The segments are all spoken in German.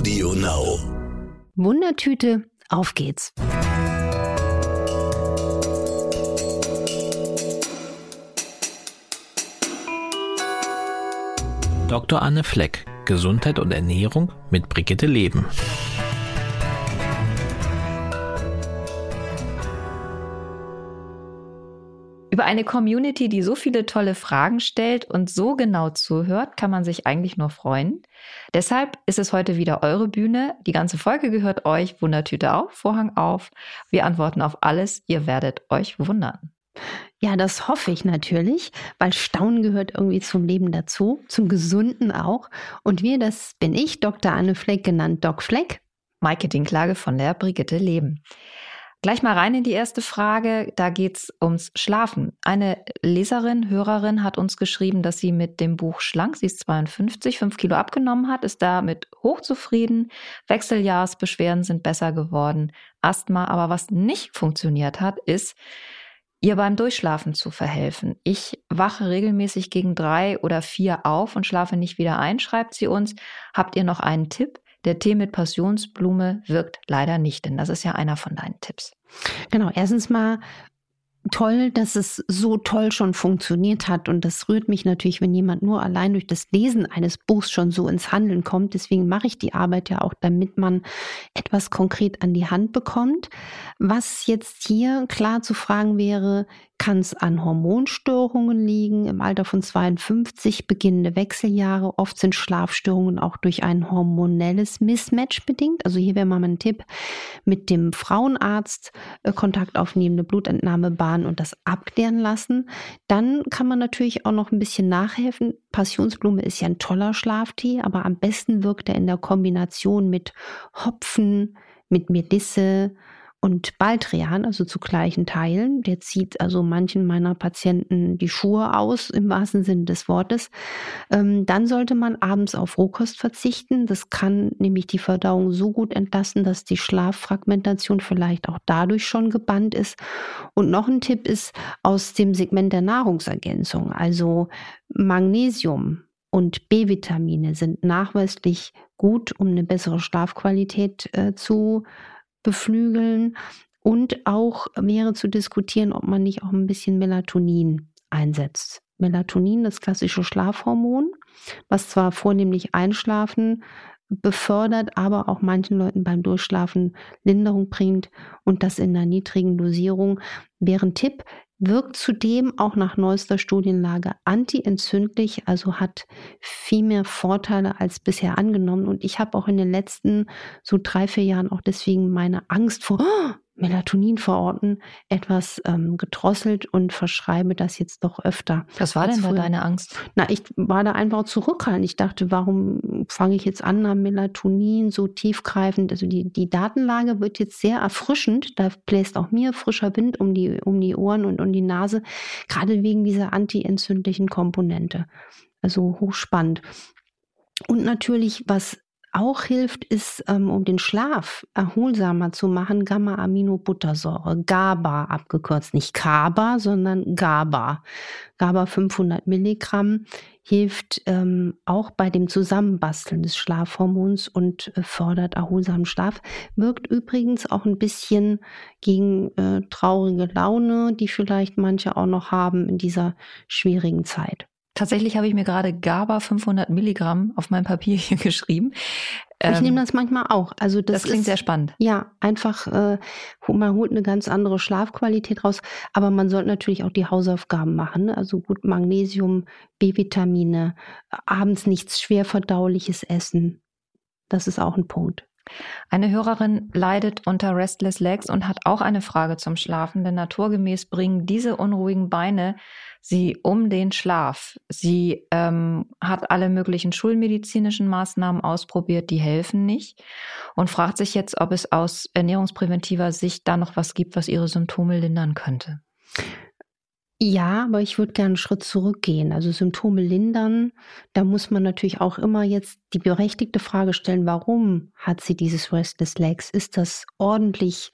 Audio Now. Wundertüte, auf geht's. Dr. Anne Fleck, Gesundheit und Ernährung mit Brigitte Leben. Über eine Community, die so viele tolle Fragen stellt und so genau zuhört, kann man sich eigentlich nur freuen. Deshalb ist es heute wieder eure Bühne. Die ganze Folge gehört euch. Wundertüte auf, Vorhang auf. Wir antworten auf alles. Ihr werdet euch wundern. Ja, das hoffe ich natürlich, weil Staunen gehört irgendwie zum Leben dazu, zum Gesunden auch. Und wir, das bin ich, Dr. Anne Fleck, genannt Doc Fleck. Maike Dinklage von der Brigitte Leben. Gleich mal rein in die erste Frage. Da geht es ums Schlafen. Eine Leserin, Hörerin hat uns geschrieben, dass sie mit dem Buch Schlank, sie ist 52, 5 Kilo abgenommen hat, ist damit hochzufrieden. Wechseljahrsbeschwerden sind besser geworden. Asthma, aber was nicht funktioniert hat, ist, ihr beim Durchschlafen zu verhelfen. Ich wache regelmäßig gegen drei oder vier auf und schlafe nicht wieder ein, schreibt sie uns. Habt ihr noch einen Tipp? Der Tee mit Passionsblume wirkt leider nicht, denn das ist ja einer von deinen Tipps. Genau, erstens mal toll, dass es so toll schon funktioniert hat. Und das rührt mich natürlich, wenn jemand nur allein durch das Lesen eines Buchs schon so ins Handeln kommt. Deswegen mache ich die Arbeit ja auch, damit man etwas konkret an die Hand bekommt. Was jetzt hier klar zu fragen wäre, kann es an Hormonstörungen liegen. Im Alter von 52 beginnende Wechseljahre. Oft sind Schlafstörungen auch durch ein hormonelles Mismatch bedingt. Also hier wäre mal mein Tipp, mit dem Frauenarzt äh, Kontakt aufnehmen, eine Blutentnahmebahn und das abklären lassen. Dann kann man natürlich auch noch ein bisschen nachhelfen. Passionsblume ist ja ein toller Schlaftee, aber am besten wirkt er in der Kombination mit Hopfen, mit Melisse, und Baldrian, also zu gleichen Teilen. Der zieht also manchen meiner Patienten die Schuhe aus, im wahrsten Sinne des Wortes. Ähm, dann sollte man abends auf Rohkost verzichten. Das kann nämlich die Verdauung so gut entlasten, dass die Schlaffragmentation vielleicht auch dadurch schon gebannt ist. Und noch ein Tipp ist aus dem Segment der Nahrungsergänzung, also Magnesium und B-Vitamine sind nachweislich gut, um eine bessere Schlafqualität äh, zu beflügeln. Und auch wäre zu diskutieren, ob man nicht auch ein bisschen Melatonin einsetzt. Melatonin, das klassische Schlafhormon, was zwar vornehmlich Einschlafen befördert, aber auch manchen Leuten beim Durchschlafen Linderung bringt und das in einer niedrigen Dosierung. Wäre ein Tipp, wirkt zudem auch nach neuester Studienlage antientzündlich, also hat viel mehr Vorteile als bisher angenommen. Und ich habe auch in den letzten so drei, vier Jahren auch deswegen meine Angst vor, oh, Melatonin verorten, etwas ähm, gedrosselt und verschreibe das jetzt doch öfter. Was war denn da deine Angst? Na, ich war da einfach zurückhaltend. Ich dachte, warum fange ich jetzt an am Melatonin so tiefgreifend? Also die, die Datenlage wird jetzt sehr erfrischend. Da bläst auch mir frischer Wind um die, um die Ohren und um die Nase, gerade wegen dieser antientzündlichen Komponente. Also hochspannend. Und natürlich, was auch hilft, ist, ähm, um den Schlaf erholsamer zu machen, Gamma-Aminobuttersäure, GABA abgekürzt, nicht KABA, sondern GABA. GABA 500 Milligramm hilft ähm, auch bei dem Zusammenbasteln des Schlafhormons und äh, fördert erholsamen Schlaf. Wirkt übrigens auch ein bisschen gegen äh, traurige Laune, die vielleicht manche auch noch haben in dieser schwierigen Zeit. Tatsächlich habe ich mir gerade GABA 500 Milligramm auf mein Papier hier geschrieben. Ich ähm, nehme das manchmal auch. Also das, das klingt ist, sehr spannend. Ja, einfach, äh, man holt eine ganz andere Schlafqualität raus, aber man sollte natürlich auch die Hausaufgaben machen. Ne? Also gut Magnesium, B-Vitamine, abends nichts schwer verdauliches essen. Das ist auch ein Punkt. Eine Hörerin leidet unter Restless Legs und hat auch eine Frage zum Schlafen, denn naturgemäß bringen diese unruhigen Beine sie um den Schlaf. Sie ähm, hat alle möglichen schulmedizinischen Maßnahmen ausprobiert, die helfen nicht und fragt sich jetzt, ob es aus ernährungspräventiver Sicht da noch was gibt, was ihre Symptome lindern könnte. Ja, aber ich würde gerne einen Schritt zurückgehen. Also Symptome lindern, da muss man natürlich auch immer jetzt die berechtigte Frage stellen, warum hat sie dieses Restless Legs? Ist das ordentlich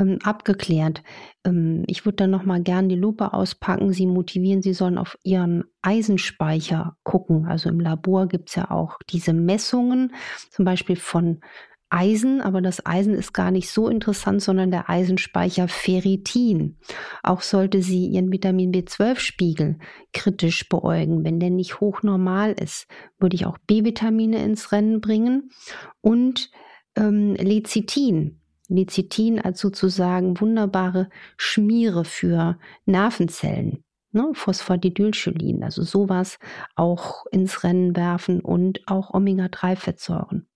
ähm, abgeklärt? Ähm, ich würde dann nochmal gerne die Lupe auspacken, sie motivieren, sie sollen auf ihren Eisenspeicher gucken. Also im Labor gibt es ja auch diese Messungen, zum Beispiel von Eisen, aber das Eisen ist gar nicht so interessant, sondern der Eisenspeicher Ferritin. Auch sollte sie ihren Vitamin B12-Spiegel kritisch beäugen. Wenn der nicht hochnormal ist, würde ich auch B-Vitamine ins Rennen bringen und ähm, Lecithin. Lecithin als sozusagen wunderbare Schmiere für Nervenzellen. Ne, Phosphatidylcholin, also sowas auch ins Rennen werfen und auch Omega-3-Fettsäuren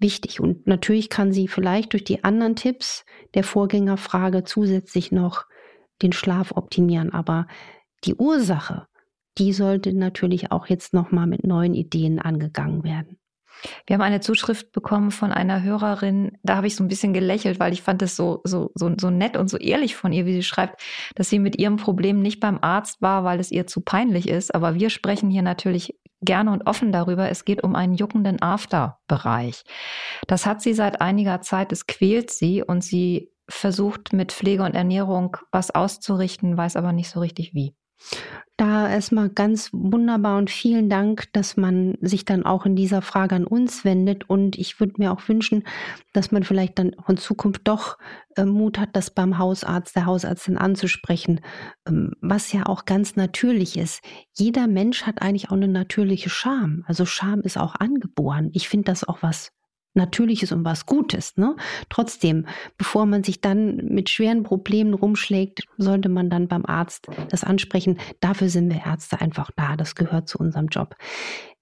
wichtig. Und natürlich kann sie vielleicht durch die anderen Tipps der Vorgängerfrage zusätzlich noch den Schlaf optimieren. Aber die Ursache, die sollte natürlich auch jetzt nochmal mit neuen Ideen angegangen werden. Wir haben eine Zuschrift bekommen von einer Hörerin, da habe ich so ein bisschen gelächelt, weil ich fand es so, so, so, so nett und so ehrlich von ihr, wie sie schreibt, dass sie mit ihrem Problem nicht beim Arzt war, weil es ihr zu peinlich ist. Aber wir sprechen hier natürlich gerne und offen darüber. Es geht um einen juckenden After-Bereich. Das hat sie seit einiger Zeit, es quält sie und sie versucht mit Pflege und Ernährung was auszurichten, weiß aber nicht so richtig wie. Da erstmal ganz wunderbar und vielen Dank, dass man sich dann auch in dieser Frage an uns wendet. Und ich würde mir auch wünschen, dass man vielleicht dann in Zukunft doch äh, Mut hat, das beim Hausarzt, der Hausärztin anzusprechen, ähm, was ja auch ganz natürlich ist. Jeder Mensch hat eigentlich auch eine natürliche Scham. Also Scham ist auch angeboren. Ich finde das auch was Natürliches und was Gutes. Ne? Trotzdem, bevor man sich dann mit schweren Problemen rumschlägt, sollte man dann beim Arzt das ansprechen. Dafür sind wir Ärzte einfach da. Das gehört zu unserem Job.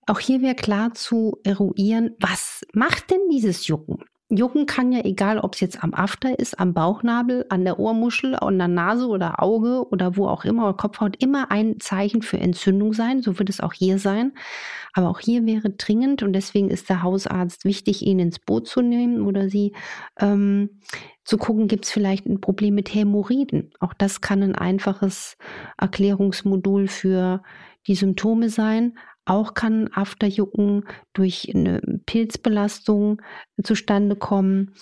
Auch hier wäre klar zu eruieren, was macht denn dieses Jucken? Jucken kann ja egal, ob es jetzt am After ist, am Bauchnabel, an der Ohrmuschel, an der Nase oder Auge oder wo auch immer, oder Kopfhaut, immer ein Zeichen für Entzündung sein. So wird es auch hier sein. Aber auch hier wäre dringend und deswegen ist der Hausarzt wichtig, ihn ins Boot zu nehmen oder sie ähm, zu gucken, gibt es vielleicht ein Problem mit Hämorrhoiden. Auch das kann ein einfaches Erklärungsmodul für die Symptome sein. Auch kann Afterjucken durch eine Pilzbelastung zustande kommen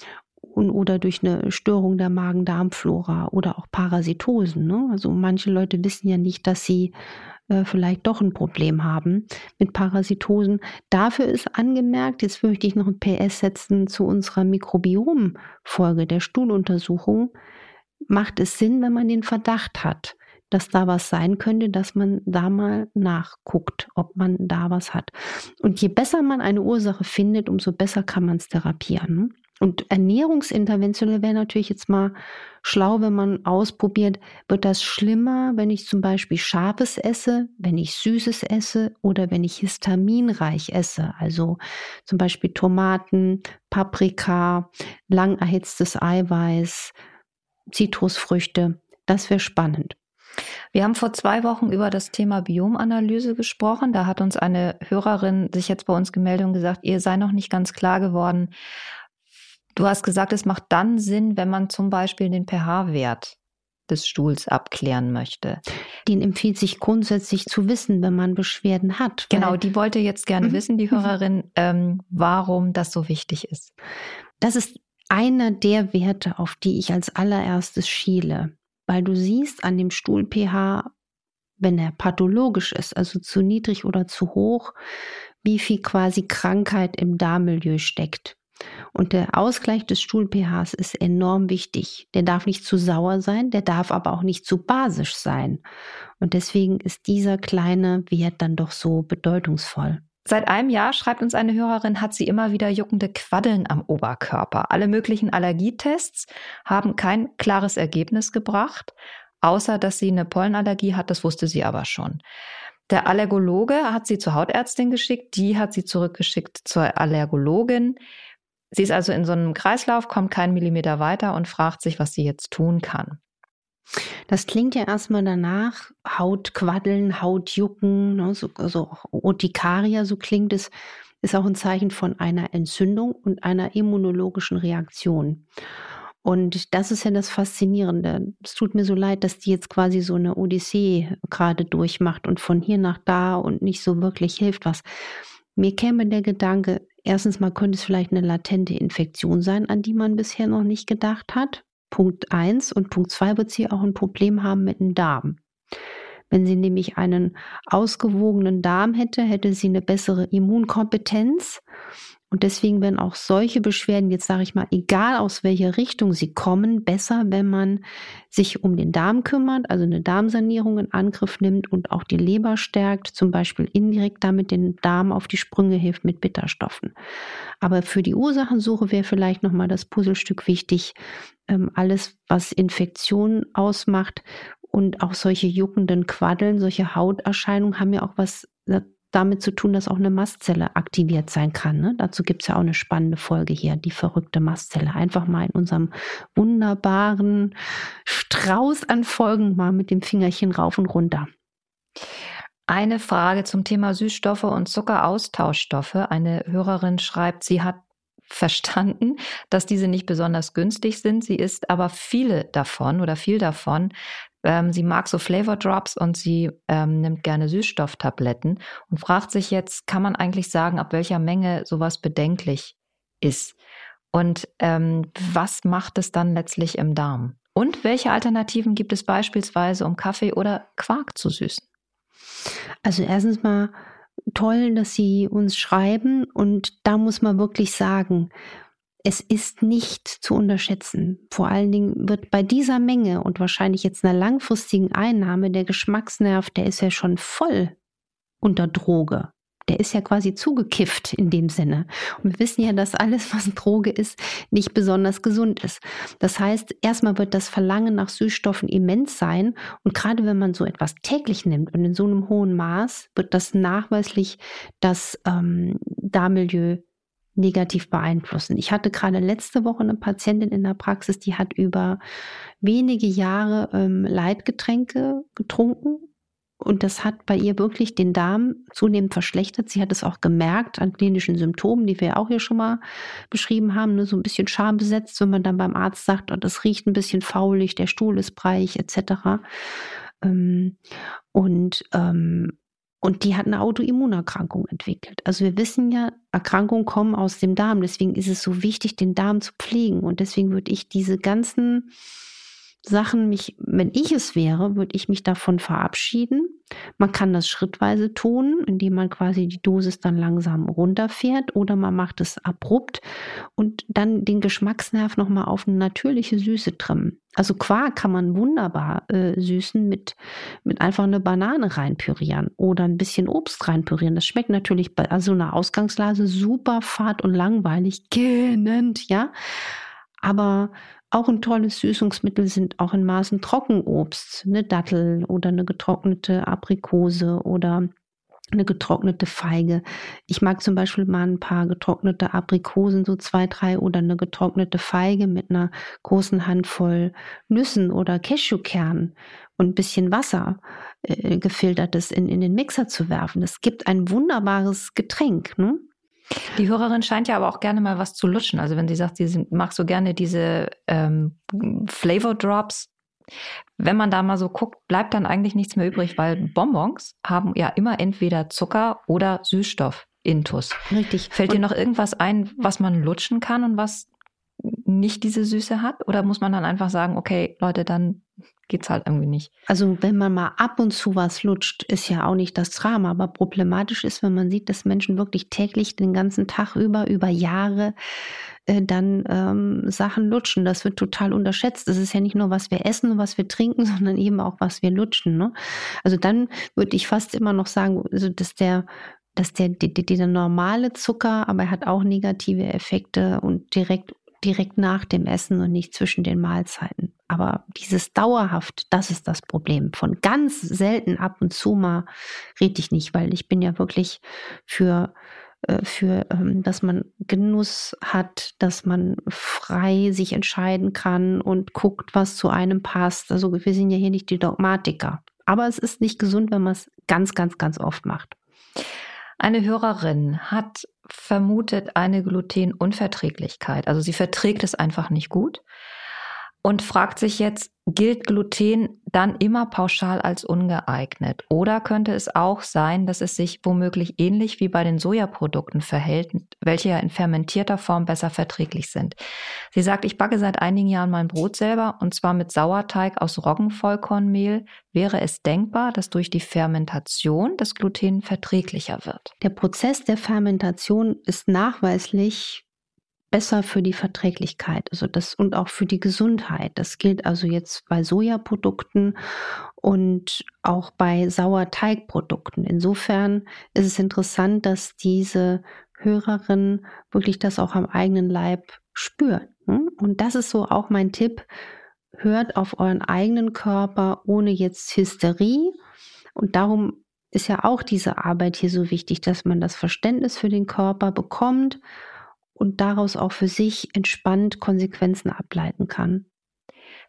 und, oder durch eine Störung der Magen-Darm-Flora oder auch Parasitosen. Ne? Also manche Leute wissen ja nicht, dass sie äh, vielleicht doch ein Problem haben mit Parasitosen. Dafür ist angemerkt, jetzt möchte ich noch ein PS setzen zu unserer Mikrobiom-Folge der Stuhluntersuchung, macht es Sinn, wenn man den Verdacht hat, dass da was sein könnte, dass man da mal nachguckt, ob man da was hat. Und je besser man eine Ursache findet, umso besser kann man es therapieren. Ne? Und Ernährungsinterventionen wäre natürlich jetzt mal schlau, wenn man ausprobiert, wird das schlimmer, wenn ich zum Beispiel Scharfes esse, wenn ich Süßes esse oder wenn ich histaminreich esse. Also zum Beispiel Tomaten, Paprika, lang erhitztes Eiweiß, Zitrusfrüchte. Das wäre spannend. Wir haben vor zwei Wochen über das Thema Biomanalyse gesprochen. Da hat uns eine Hörerin sich jetzt bei uns gemeldet und gesagt, ihr sei noch nicht ganz klar geworden. Du hast gesagt, es macht dann Sinn, wenn man zum Beispiel den pH-Wert des Stuhls abklären möchte. Den empfiehlt sich grundsätzlich zu wissen, wenn man Beschwerden hat. Genau, die wollte jetzt gerne mhm. wissen, die Hörerin, ähm, warum das so wichtig ist. Das ist einer der Werte, auf die ich als allererstes schiele weil du siehst an dem Stuhl-pH, wenn er pathologisch ist, also zu niedrig oder zu hoch, wie viel quasi Krankheit im Darmmilieu steckt. Und der Ausgleich des Stuhl-pHs ist enorm wichtig. Der darf nicht zu sauer sein, der darf aber auch nicht zu basisch sein. Und deswegen ist dieser kleine Wert dann doch so bedeutungsvoll. Seit einem Jahr, schreibt uns eine Hörerin, hat sie immer wieder juckende Quaddeln am Oberkörper. Alle möglichen Allergietests haben kein klares Ergebnis gebracht, außer dass sie eine Pollenallergie hat, das wusste sie aber schon. Der Allergologe hat sie zur Hautärztin geschickt, die hat sie zurückgeschickt zur Allergologin. Sie ist also in so einem Kreislauf, kommt keinen Millimeter weiter und fragt sich, was sie jetzt tun kann. Das klingt ja erstmal danach, Hautquaddeln, Hautjucken, ne, so, so Urtikaria, so klingt es, ist auch ein Zeichen von einer Entzündung und einer immunologischen Reaktion. Und das ist ja das Faszinierende. Es tut mir so leid, dass die jetzt quasi so eine Odyssee gerade durchmacht und von hier nach da und nicht so wirklich hilft was. Mir käme der Gedanke, erstens mal könnte es vielleicht eine latente Infektion sein, an die man bisher noch nicht gedacht hat. Punkt eins Und Punkt zwei wird sie auch ein Problem haben mit dem Darm. Wenn sie nämlich einen ausgewogenen Darm hätte, hätte sie eine bessere Immunkompetenz und deswegen werden auch solche Beschwerden, jetzt sage ich mal, egal aus welcher Richtung sie kommen, besser, wenn man sich um den Darm kümmert, also eine Darmsanierung in Angriff nimmt und auch die Leber stärkt, zum Beispiel indirekt damit den Darm auf die Sprünge hilft mit Bitterstoffen. Aber für die Ursachensuche wäre vielleicht nochmal das Puzzlestück wichtig, ähm, alles, was Infektionen ausmacht und auch solche juckenden Quaddeln, solche Hauterscheinungen haben ja auch was damit zu tun, dass auch eine Mastzelle aktiviert sein kann. Ne? Dazu gibt es ja auch eine spannende Folge hier, die verrückte Mastzelle. Einfach mal in unserem wunderbaren Strauß an Folgen mal mit dem Fingerchen rauf und runter. Eine Frage zum Thema Süßstoffe und Zuckeraustauschstoffe. Eine Hörerin schreibt, sie hat verstanden, dass diese nicht besonders günstig sind. Sie isst aber viele davon oder viel davon. Ähm, sie mag so Flavor Drops und sie ähm, nimmt gerne Süßstofftabletten und fragt sich jetzt, kann man eigentlich sagen, ab welcher Menge sowas bedenklich ist? Und ähm, was macht es dann letztlich im Darm? Und welche Alternativen gibt es beispielsweise, um Kaffee oder Quark zu süßen? Also erstens mal toll, dass Sie uns schreiben und da muss man wirklich sagen, es ist nicht zu unterschätzen. Vor allen Dingen wird bei dieser Menge und wahrscheinlich jetzt einer langfristigen Einnahme der Geschmacksnerv, der ist ja schon voll unter Droge. Der ist ja quasi zugekifft in dem Sinne. Und wir wissen ja, dass alles, was Droge ist, nicht besonders gesund ist. Das heißt, erstmal wird das Verlangen nach Süßstoffen immens sein. Und gerade wenn man so etwas täglich nimmt und in so einem hohen Maß, wird das nachweislich das ähm, Darmmilieu negativ beeinflussen. Ich hatte gerade letzte Woche eine Patientin in der Praxis, die hat über wenige Jahre ähm, Leitgetränke getrunken und das hat bei ihr wirklich den Darm zunehmend verschlechtert. Sie hat es auch gemerkt an klinischen Symptomen, die wir auch hier schon mal beschrieben haben, ne? so ein bisschen schambesetzt, wenn man dann beim Arzt sagt, oh, das riecht ein bisschen faulig, der Stuhl ist breich etc. Ähm, und ähm, und die hat eine Autoimmunerkrankung entwickelt. Also wir wissen ja, Erkrankungen kommen aus dem Darm. Deswegen ist es so wichtig, den Darm zu pflegen. Und deswegen würde ich diese ganzen Sachen mich, wenn ich es wäre, würde ich mich davon verabschieden. Man kann das schrittweise tun, indem man quasi die Dosis dann langsam runterfährt oder man macht es abrupt und dann den Geschmacksnerv nochmal auf eine natürliche Süße trimmen. Also Quark kann man wunderbar äh, süßen mit, mit einfach eine Banane reinpürieren oder ein bisschen Obst reinpürieren. Das schmeckt natürlich bei also einer Ausgangslase super fad und langweilig, gähnend, ja. Aber auch ein tolles Süßungsmittel sind auch in Maßen Trockenobst, eine Dattel oder eine getrocknete Aprikose oder eine getrocknete Feige. Ich mag zum Beispiel mal ein paar getrocknete Aprikosen, so zwei, drei oder eine getrocknete Feige mit einer großen Handvoll Nüssen oder Cashewkernen und ein bisschen Wasser äh, gefiltertes in, in den Mixer zu werfen. Das gibt ein wunderbares Getränk. Ne? Die Hörerin scheint ja aber auch gerne mal was zu lutschen. Also wenn sie sagt, sie mag so gerne diese ähm, Flavor Drops, wenn man da mal so guckt, bleibt dann eigentlich nichts mehr übrig, weil Bonbons haben ja immer entweder Zucker oder Süßstoff. Intus. Richtig. Fällt dir noch irgendwas ein, was man lutschen kann und was nicht diese Süße hat? Oder muss man dann einfach sagen, okay, Leute, dann geht's halt irgendwie nicht. Also wenn man mal ab und zu was lutscht, ist ja auch nicht das Drama. Aber problematisch ist, wenn man sieht, dass Menschen wirklich täglich den ganzen Tag über, über Jahre äh, dann ähm, Sachen lutschen. Das wird total unterschätzt. Das ist ja nicht nur, was wir essen und was wir trinken, sondern eben auch, was wir lutschen. Ne? Also dann würde ich fast immer noch sagen, also dass der dass der, der, der normale Zucker, aber er hat auch negative Effekte und direkt direkt nach dem Essen und nicht zwischen den Mahlzeiten. Aber dieses dauerhaft, das ist das Problem. Von ganz selten ab und zu mal rede ich nicht, weil ich bin ja wirklich für äh, für, ähm, dass man Genuss hat, dass man frei sich entscheiden kann und guckt, was zu einem passt. Also wir sind ja hier nicht die Dogmatiker. Aber es ist nicht gesund, wenn man es ganz, ganz, ganz oft macht. Eine Hörerin hat vermutet eine Glutenunverträglichkeit. Also sie verträgt es einfach nicht gut. Und fragt sich jetzt, gilt Gluten dann immer pauschal als ungeeignet? Oder könnte es auch sein, dass es sich womöglich ähnlich wie bei den Sojaprodukten verhält, welche ja in fermentierter Form besser verträglich sind? Sie sagt, ich backe seit einigen Jahren mein Brot selber und zwar mit Sauerteig aus Roggenvollkornmehl. Wäre es denkbar, dass durch die Fermentation das Gluten verträglicher wird? Der Prozess der Fermentation ist nachweislich besser für die Verträglichkeit, also das und auch für die Gesundheit. Das gilt also jetzt bei Sojaprodukten und auch bei Sauerteigprodukten. Insofern ist es interessant, dass diese Hörerin wirklich das auch am eigenen Leib spürt. Hm? Und das ist so auch mein Tipp. Hört auf euren eigenen Körper ohne jetzt Hysterie. Und darum ist ja auch diese Arbeit hier so wichtig, dass man das Verständnis für den Körper bekommt und daraus auch für sich entspannt Konsequenzen ableiten kann.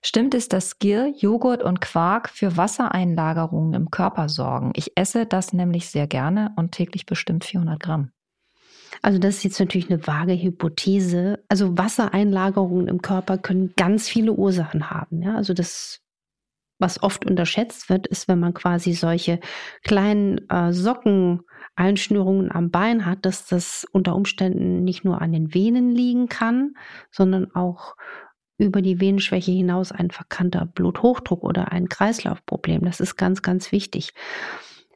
Stimmt es, dass Gir, Joghurt und Quark für Wassereinlagerungen im Körper sorgen? Ich esse das nämlich sehr gerne und täglich bestimmt 400 Gramm. Also das ist jetzt natürlich eine vage Hypothese. Also Wassereinlagerungen im Körper können ganz viele Ursachen haben. Ja? Also das, was oft unterschätzt wird, ist, wenn man quasi solche kleinen äh, Socken Einschnürungen am Bein hat, dass das unter Umständen nicht nur an den Venen liegen kann, sondern auch über die Venenschwäche hinaus ein verkannter Bluthochdruck oder ein Kreislaufproblem. Das ist ganz, ganz wichtig.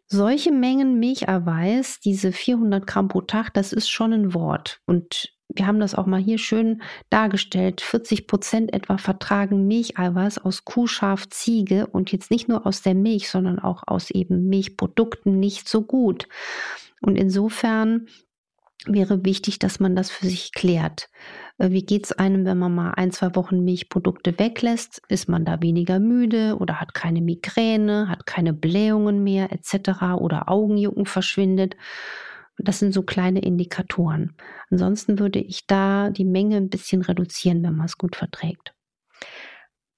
Solche Mengen Milcherweiß, diese 400 Gramm pro Tag, das ist schon ein Wort. Und wir haben das auch mal hier schön dargestellt. 40 Prozent etwa vertragen Milcheiweiß aus Kuh, Schaf, Ziege und jetzt nicht nur aus der Milch, sondern auch aus eben Milchprodukten nicht so gut. Und insofern wäre wichtig, dass man das für sich klärt. Äh, wie geht es einem, wenn man mal ein, zwei Wochen Milchprodukte weglässt? Ist man da weniger müde oder hat keine Migräne, hat keine Blähungen mehr etc. oder Augenjucken verschwindet? Das sind so kleine Indikatoren. Ansonsten würde ich da die Menge ein bisschen reduzieren, wenn man es gut verträgt.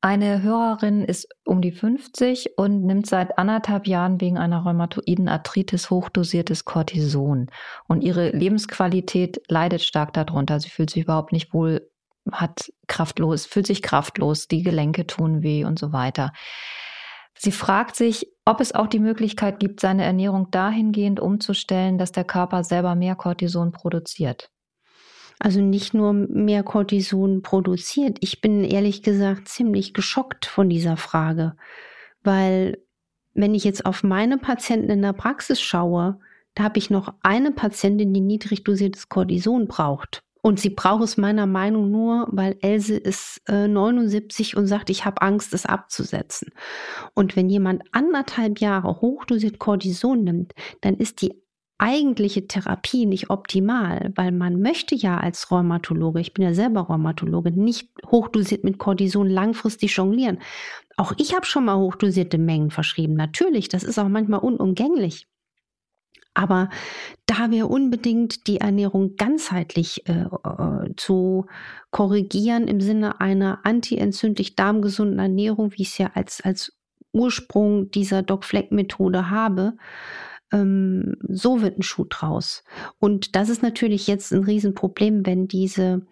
Eine Hörerin ist um die 50 und nimmt seit anderthalb Jahren wegen einer rheumatoiden Arthritis hochdosiertes Cortison. Und ihre Lebensqualität leidet stark darunter. Sie fühlt sich überhaupt nicht wohl, hat kraftlos, fühlt sich kraftlos, die Gelenke tun weh und so weiter. Sie fragt sich, ob es auch die Möglichkeit gibt, seine Ernährung dahingehend umzustellen, dass der Körper selber mehr Cortison produziert. Also nicht nur mehr Cortison produziert. Ich bin ehrlich gesagt ziemlich geschockt von dieser Frage, weil wenn ich jetzt auf meine Patienten in der Praxis schaue, da habe ich noch eine Patientin, die niedrig dosiertes Cortison braucht. Und sie braucht es meiner Meinung nur, weil Else ist äh, 79 und sagt, ich habe Angst, es abzusetzen. Und wenn jemand anderthalb Jahre hochdosiert Cortison nimmt, dann ist die eigentliche Therapie nicht optimal, weil man möchte ja als Rheumatologe, ich bin ja selber Rheumatologe, nicht hochdosiert mit Cortison langfristig jonglieren. Auch ich habe schon mal hochdosierte Mengen verschrieben. Natürlich, das ist auch manchmal unumgänglich. Aber da wäre unbedingt die Ernährung ganzheitlich äh, äh, zu korrigieren im Sinne einer antientzündlich darmgesunden Ernährung, wie ich es ja als, als Ursprung dieser Doc-Fleck-Methode habe, ähm, so wird ein Schuh draus. Und das ist natürlich jetzt ein Riesenproblem, wenn diese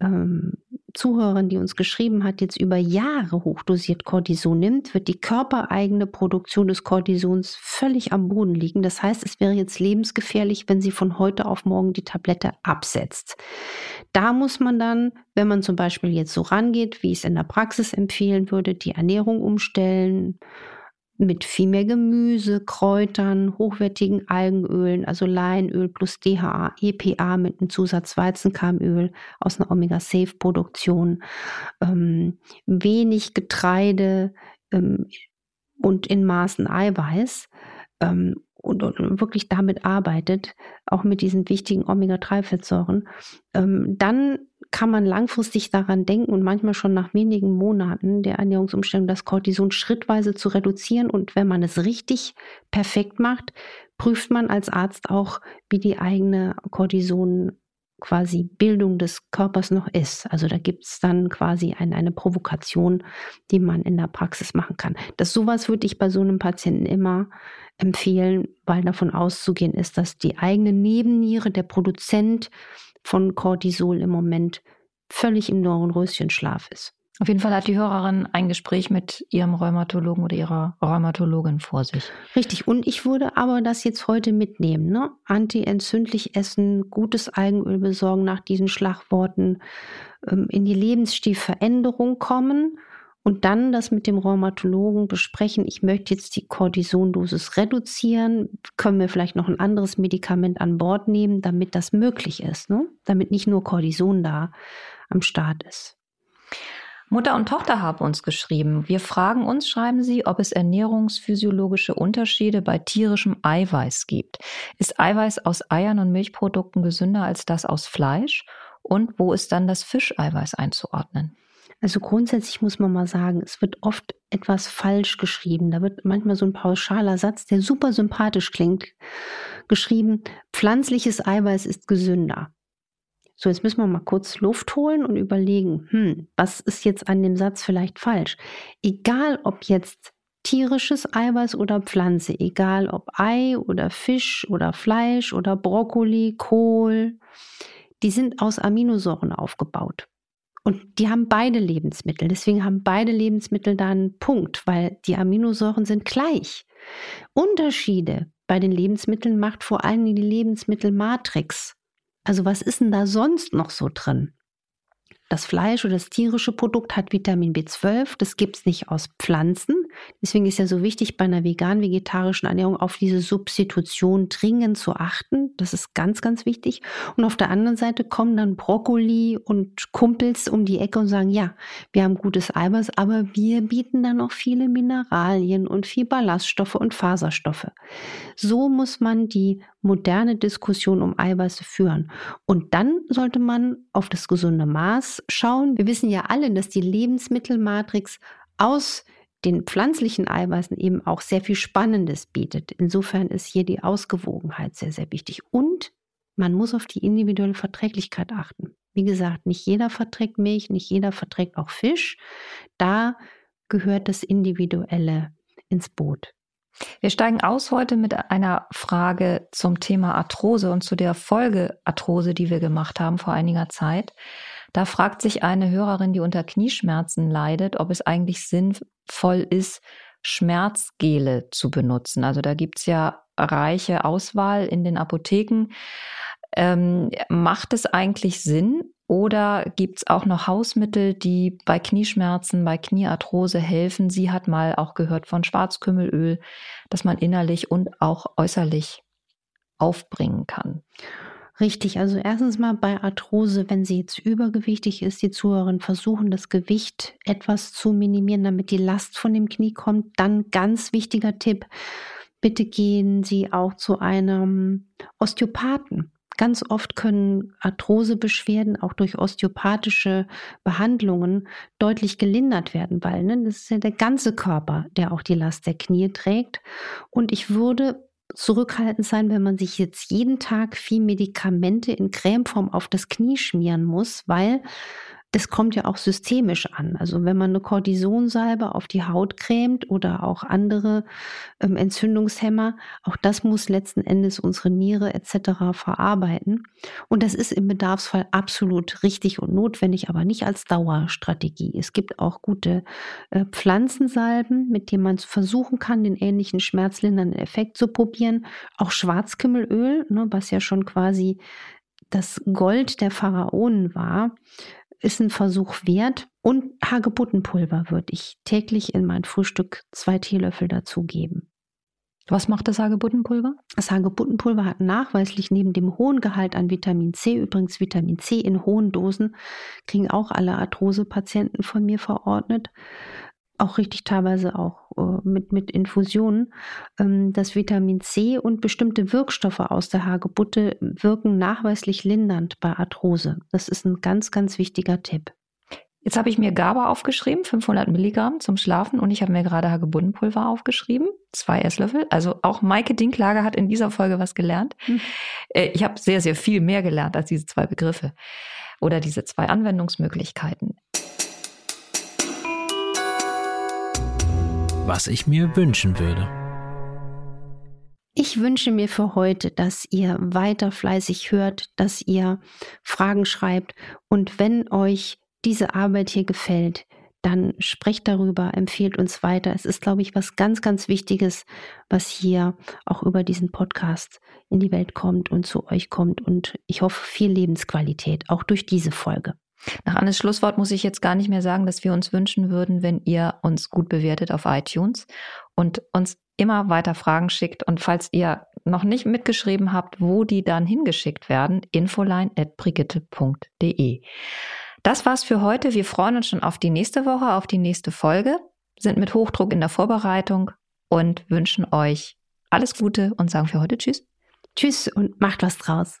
ähm, Zuhörerin, die uns geschrieben hat, jetzt über Jahre hochdosiert Cortison nimmt, wird die körpereigene Produktion des Cortisons völlig am Boden liegen. Das heißt, es wäre jetzt lebensgefährlich, wenn sie von heute auf morgen die Tablette absetzt. Da muss man dann, wenn man zum Beispiel jetzt so rangeht, wie ich es in der Praxis empfehlen würde, die Ernährung umstellen, mit viel mehr Gemüse, Kräutern, hochwertigen Algenölen, also Leinöl plus DHA, EPA mit einem Zusatz Weizenkeimöl aus einer Omega-Safe-Produktion, ähm, wenig Getreide ähm, und in Maßen Eiweiß ähm, und, und, wirklich damit arbeitet, auch mit diesen wichtigen Omega-3-Fettsäuren, ähm, dann kann man langfristig daran denken und manchmal schon nach wenigen Monaten der Ernährungsumstellung das Cortison schrittweise zu reduzieren. Und wenn man es richtig perfekt macht, prüft man als Arzt auch, wie die eigene Cortison quasi Bildung des Körpers noch ist. Also da gibt es dann quasi ein, eine Provokation, die man in der Praxis machen kann. Das sowas würde ich bei so einem Patienten immer empfehlen, weil davon auszugehen ist, dass die eigene Nebenniere, der Produzent von Cortisol im Moment völlig im Neuronröschenschlaf ist. Auf jeden Fall hat die Hörerin ein Gespräch mit ihrem Rheumatologen oder ihrer Rheumatologin vor sich. Richtig. Und ich würde aber das jetzt heute mitnehmen. Ne? Anti-entzündlich essen, gutes Algenöl besorgen nach diesen Schlagworten, ähm, in die Lebensstilveränderung kommen und dann das mit dem Rheumatologen besprechen. Ich möchte jetzt die Cortisondosis reduzieren. Können wir vielleicht noch ein anderes Medikament an Bord nehmen, damit das möglich ist, ne? damit nicht nur Cortison da am Start ist. Mutter und Tochter haben uns geschrieben. Wir fragen uns, schreiben sie, ob es ernährungsphysiologische Unterschiede bei tierischem Eiweiß gibt. Ist Eiweiß aus Eiern und Milchprodukten gesünder als das aus Fleisch? Und wo ist dann das Fischeiweiß einzuordnen? Also grundsätzlich muss man mal sagen, es wird oft etwas falsch geschrieben. Da wird manchmal so ein pauschaler Satz, der super sympathisch klingt, geschrieben. Pflanzliches Eiweiß ist gesünder. So, jetzt müssen wir mal kurz Luft holen und überlegen, hm, was ist jetzt an dem Satz vielleicht falsch? Egal ob jetzt tierisches Eiweiß oder Pflanze, egal ob Ei oder Fisch oder Fleisch oder Brokkoli, Kohl, die sind aus Aminosäuren aufgebaut. Und die haben beide Lebensmittel. Deswegen haben beide Lebensmittel da einen Punkt, weil die Aminosäuren sind gleich. Unterschiede bei den Lebensmitteln macht vor allem die Lebensmittelmatrix. Also was ist denn da sonst noch so drin? Das Fleisch oder das tierische Produkt hat Vitamin B12, das gibt es nicht aus Pflanzen. Deswegen ist ja so wichtig, bei einer vegan-vegetarischen Ernährung auf diese Substitution dringend zu achten. Das ist ganz, ganz wichtig. Und auf der anderen Seite kommen dann Brokkoli und Kumpels um die Ecke und sagen, ja, wir haben gutes Eiweiß, aber wir bieten dann auch viele Mineralien und viel Ballaststoffe und Faserstoffe. So muss man die moderne Diskussion um Eiweiße führen. Und dann sollte man auf das gesunde Maß schauen. Wir wissen ja alle, dass die Lebensmittelmatrix aus den pflanzlichen Eiweißen eben auch sehr viel Spannendes bietet. Insofern ist hier die Ausgewogenheit sehr, sehr wichtig. Und man muss auf die individuelle Verträglichkeit achten. Wie gesagt, nicht jeder verträgt Milch, nicht jeder verträgt auch Fisch. Da gehört das Individuelle ins Boot. Wir steigen aus heute mit einer Frage zum Thema Arthrose und zu der Folge Arthrose, die wir gemacht haben vor einiger Zeit. Da fragt sich eine Hörerin, die unter Knieschmerzen leidet, ob es eigentlich sinnvoll ist, Schmerzgele zu benutzen. Also da gibt es ja reiche Auswahl in den Apotheken. Ähm, macht es eigentlich Sinn, oder gibt es auch noch Hausmittel, die bei Knieschmerzen, bei Kniearthrose helfen? Sie hat mal auch gehört von Schwarzkümmelöl, das man innerlich und auch äußerlich aufbringen kann. Richtig, also erstens mal bei Arthrose, wenn sie jetzt übergewichtig ist, die Zuhörerin versuchen, das Gewicht etwas zu minimieren, damit die Last von dem Knie kommt. Dann ganz wichtiger Tipp, bitte gehen Sie auch zu einem Osteopathen. Ganz oft können Arthrosebeschwerden auch durch osteopathische Behandlungen deutlich gelindert werden, weil ne, das ist ja der ganze Körper, der auch die Last der Knie trägt. Und ich würde zurückhaltend sein, wenn man sich jetzt jeden Tag viel Medikamente in Cremeform auf das Knie schmieren muss, weil das kommt ja auch systemisch an. Also wenn man eine Cortisonsalbe auf die Haut cremt oder auch andere ähm, Entzündungshemmer, auch das muss letzten Endes unsere Niere etc. verarbeiten. Und das ist im Bedarfsfall absolut richtig und notwendig, aber nicht als Dauerstrategie. Es gibt auch gute äh, Pflanzensalben, mit denen man versuchen kann, den ähnlichen schmerzlindernden Effekt zu probieren. Auch Schwarzkümmelöl, ne, was ja schon quasi das Gold der Pharaonen war, ist ein Versuch wert. Und Hagebuttenpulver würde ich täglich in mein Frühstück zwei Teelöffel dazugeben. Was macht das Hagebuttenpulver? Das Hagebuttenpulver hat nachweislich neben dem hohen Gehalt an Vitamin C, übrigens Vitamin C in hohen Dosen, kriegen auch alle Arthrose-Patienten von mir verordnet, auch richtig teilweise auch äh, mit, mit Infusionen, ähm, das Vitamin C und bestimmte Wirkstoffe aus der Hagebutte wirken nachweislich lindernd bei Arthrose. Das ist ein ganz, ganz wichtiger Tipp. Jetzt habe ich mir GABA aufgeschrieben, 500 Milligramm zum Schlafen und ich habe mir gerade Hagebuttenpulver aufgeschrieben, zwei Esslöffel. Also auch Maike Dinklage hat in dieser Folge was gelernt. Hm. Äh, ich habe sehr, sehr viel mehr gelernt als diese zwei Begriffe oder diese zwei Anwendungsmöglichkeiten. Was ich mir wünschen würde. Ich wünsche mir für heute, dass ihr weiter fleißig hört, dass ihr Fragen schreibt und wenn euch diese Arbeit hier gefällt, dann sprecht darüber, empfehlt uns weiter. Es ist, glaube ich, was ganz, ganz Wichtiges, was hier auch über diesen Podcast in die Welt kommt und zu euch kommt. Und ich hoffe, viel Lebensqualität, auch durch diese Folge. Nach Annes Schlusswort muss ich jetzt gar nicht mehr sagen, dass wir uns wünschen würden, wenn ihr uns gut bewertet auf iTunes und uns immer weiter Fragen schickt. Und falls ihr noch nicht mitgeschrieben habt, wo die dann hingeschickt werden, infoline.brigitte.de. Das war's für heute. Wir freuen uns schon auf die nächste Woche, auf die nächste Folge, sind mit Hochdruck in der Vorbereitung und wünschen euch alles Gute und sagen für heute Tschüss. Tschüss und macht was draus.